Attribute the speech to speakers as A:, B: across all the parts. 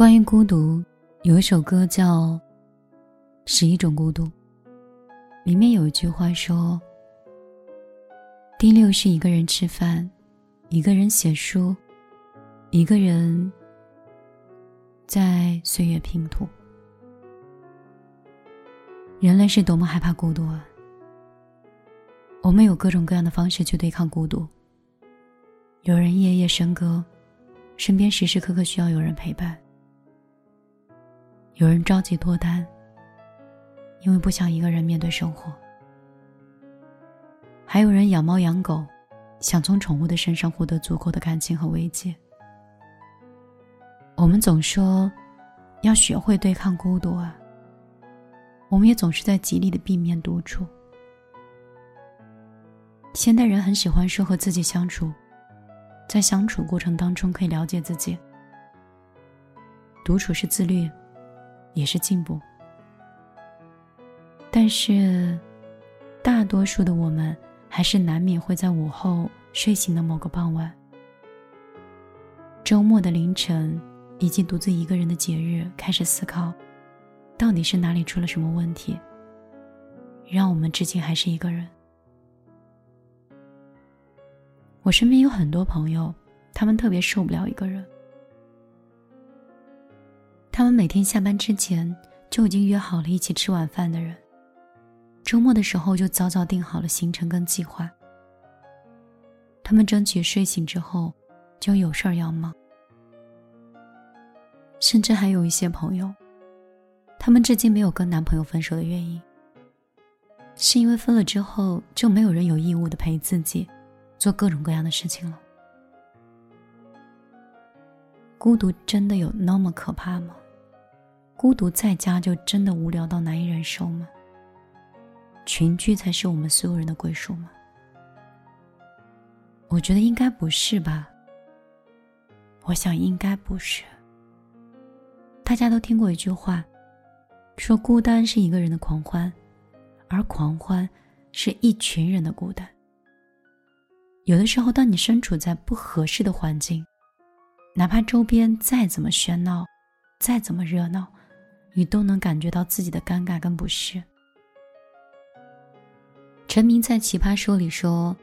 A: 关于孤独，有一首歌叫《十一种孤独》，里面有一句话说：“第六是一个人吃饭，一个人写书，一个人在岁月拼图。”人类是多么害怕孤独啊！我们有各种各样的方式去对抗孤独。有人夜夜笙歌，身边时时刻刻需要有人陪伴；有人着急脱单，因为不想一个人面对生活；还有人养猫养狗，想从宠物的身上获得足够的感情和慰藉。我们总说要学会对抗孤独啊。我们也总是在极力的避免独处。现代人很喜欢说和自己相处，在相处过程当中可以了解自己。独处是自律，也是进步。但是，大多数的我们还是难免会在午后睡醒的某个傍晚、周末的凌晨，以及独自一个人的节日，开始思考。到底是哪里出了什么问题，让我们至今还是一个人？我身边有很多朋友，他们特别受不了一个人。他们每天下班之前就已经约好了一起吃晚饭的人，周末的时候就早早定好了行程跟计划。他们争取睡醒之后就有事儿要忙，甚至还有一些朋友。他们至今没有跟男朋友分手的原因，是因为分了之后就没有人有义务的陪自己做各种各样的事情了。孤独真的有那么可怕吗？孤独在家就真的无聊到难以忍受吗？群居才是我们所有人的归属吗？我觉得应该不是吧。我想应该不是。大家都听过一句话。说孤单是一个人的狂欢，而狂欢是一群人的孤单。有的时候，当你身处在不合适的环境，哪怕周边再怎么喧闹，再怎么热闹，你都能感觉到自己的尴尬跟不适。陈明在《奇葩说》里说，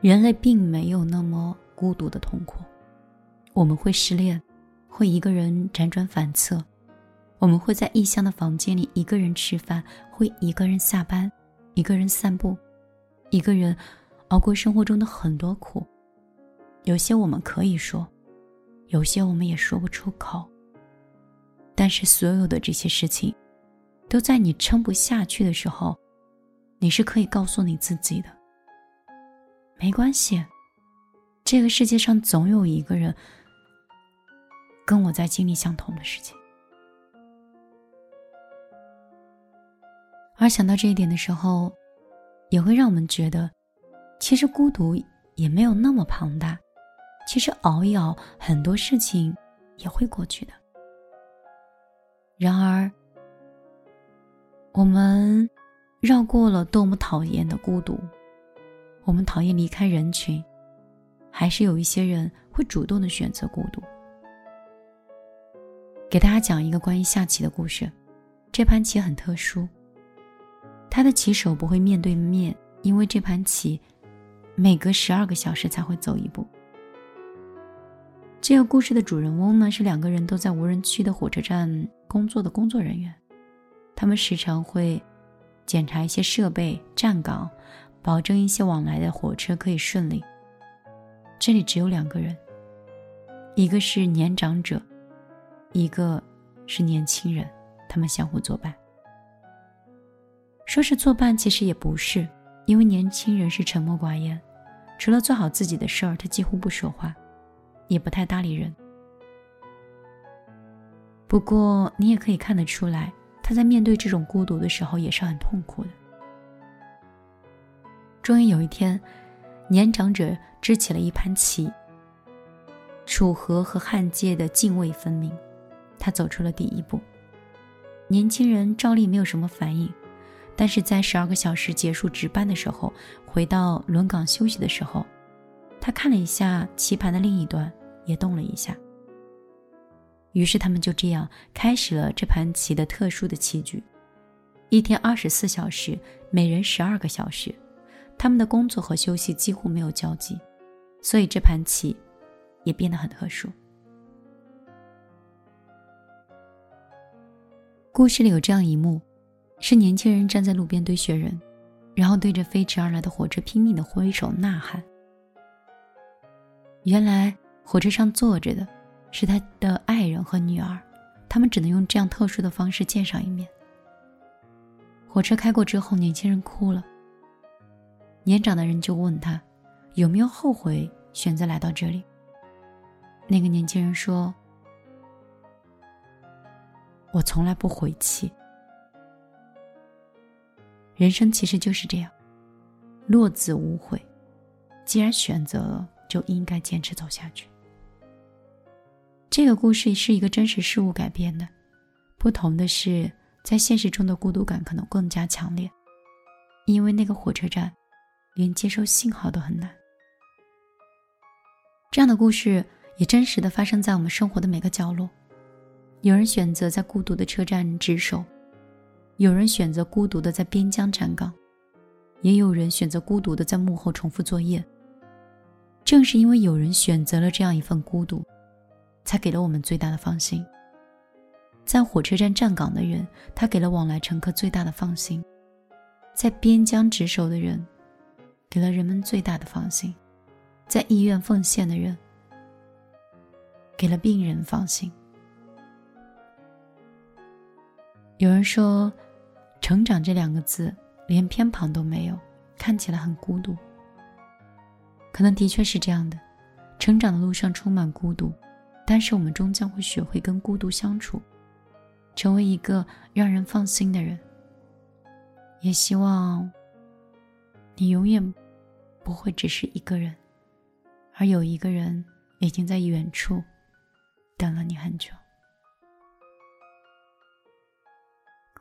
A: 人类并没有那么孤独的痛苦，我们会失恋，会一个人辗转反侧。我们会在异乡的房间里一个人吃饭，会一个人下班，一个人散步，一个人熬过生活中的很多苦。有些我们可以说，有些我们也说不出口。但是所有的这些事情，都在你撑不下去的时候，你是可以告诉你自己的。没关系，这个世界上总有一个人跟我在经历相同的事情。而想到这一点的时候，也会让我们觉得，其实孤独也没有那么庞大，其实熬一熬，很多事情也会过去的。然而，我们绕过了多么讨厌的孤独，我们讨厌离开人群，还是有一些人会主动的选择孤独。给大家讲一个关于下棋的故事，这盘棋很特殊。他的棋手不会面对面，因为这盘棋每隔十二个小时才会走一步。这个故事的主人翁呢，是两个人都在无人区的火车站工作的工作人员，他们时常会检查一些设备、站岗，保证一些往来的火车可以顺利。这里只有两个人，一个是年长者，一个是年轻人，他们相互作伴。说是作伴，其实也不是，因为年轻人是沉默寡言，除了做好自己的事儿，他几乎不说话，也不太搭理人。不过你也可以看得出来，他在面对这种孤独的时候也是很痛苦的。终于有一天，年长者支起了一盘棋，楚河和汉界的泾渭分明，他走出了第一步。年轻人照例没有什么反应。但是在十二个小时结束值班的时候，回到轮岗休息的时候，他看了一下棋盘的另一端，也动了一下。于是他们就这样开始了这盘棋的特殊的棋局。一天二十四小时，每人十二个小时，他们的工作和休息几乎没有交集，所以这盘棋也变得很特殊。故事里有这样一幕：是年轻人站在路边堆雪人，然后对着飞驰而来的火车拼命的挥手呐喊。原来火车上坐着的是他的爱人和女儿，他们只能用这样特殊的方式见上一面。火车开过之后，年轻人哭了。年长的人就问他，有没有后悔选择来到这里？那个年轻人说：“我从来不悔气。人生其实就是这样，落子无悔。既然选择了，就应该坚持走下去。”这个故事是一个真实事物改编的，不同的是。在现实中的孤独感可能更加强烈，因为那个火车站连接收信号都很难。这样的故事也真实的发生在我们生活的每个角落。有人选择在孤独的车站值守，有人选择孤独的在边疆站岗，也有人选择孤独的在幕后重复作业。正是因为有人选择了这样一份孤独，才给了我们最大的放心。在火车站站岗的人，他给了往来乘客最大的放心；在边疆值守的人，给了人们最大的放心；在医院奉献的人，给了病人放心。有人说，“成长”这两个字连偏旁都没有，看起来很孤独。可能的确是这样的，成长的路上充满孤独，但是我们终将会学会跟孤独相处。成为一个让人放心的人，也希望你永远不会只是一个人，而有一个人已经在远处等了你很久。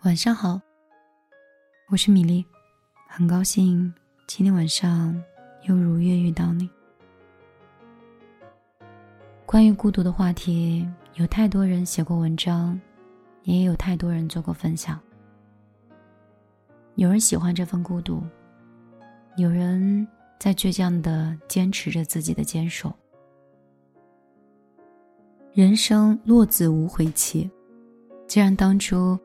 A: 晚上好，我是米粒，很高兴今天晚上又如约遇到你。关于孤独的话题，有太多人写过文章。也有太多人做过分享。有人喜欢这份孤独，有人在倔强的坚持着自己的坚守。人生落子无悔期，既然当初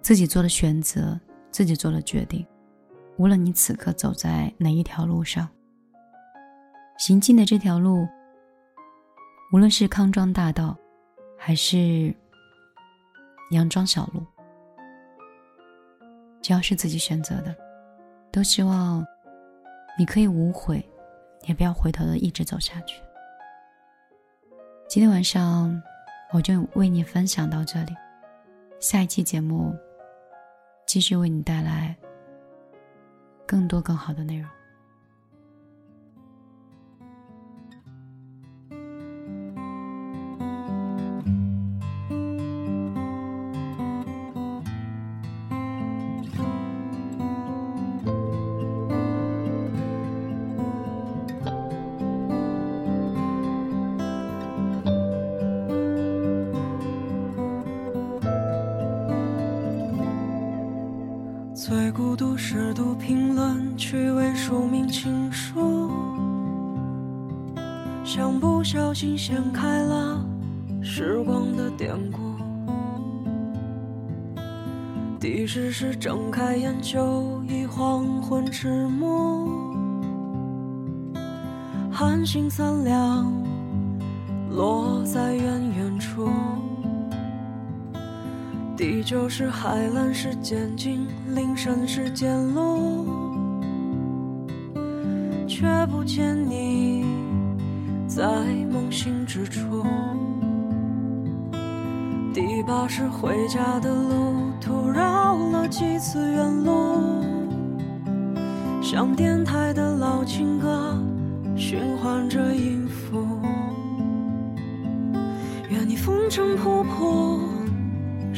A: 自己做了选择，自己做了决定，无论你此刻走在哪一条路上，行进的这条路，无论是康庄大道，还是。佯装小路，只要是自己选择的，都希望你可以无悔，也不要回头的一直走下去。今天晚上我就为你分享到这里，下一期节目继续为你带来更多更好的内容。
B: 读评论，趣味署名情书，像不小心掀开了时光的典故。第十是睁开眼就已黄昏迟暮，寒星三两落在远远处。第九是海蓝是渐近，林深是渐露，却不见你在梦醒之处。第八是回家的路途绕了几次远路，像电台的老情歌循环着音符。愿你风尘仆仆。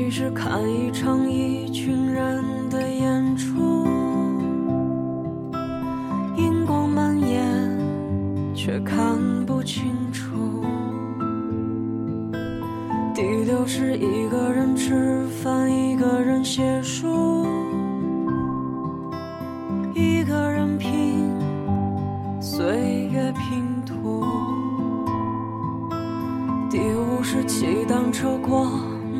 B: 第七是看一场一群人的演出，荧光蔓延，却看不清楚。第六是一个人吃饭，一个人写书，一个人拼岁月拼图。第五是骑单车过。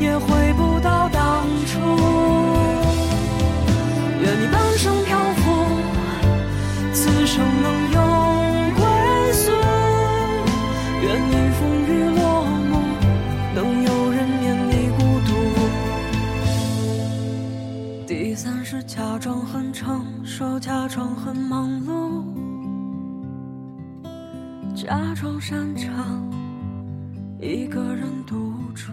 B: 也回不到当初。愿你半生漂浮，此生能有归宿。愿你风雨落幕，能有人免你孤独。第三是假装很成熟，假装很忙碌，假装擅长一个人独处。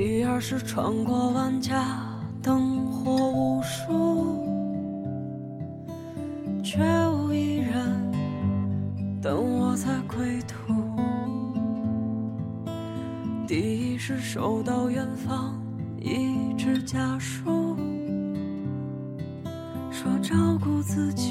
B: 第二是穿过万家灯火无数，却无一人等我在归途。第一是收到远方一纸家书，说照顾自己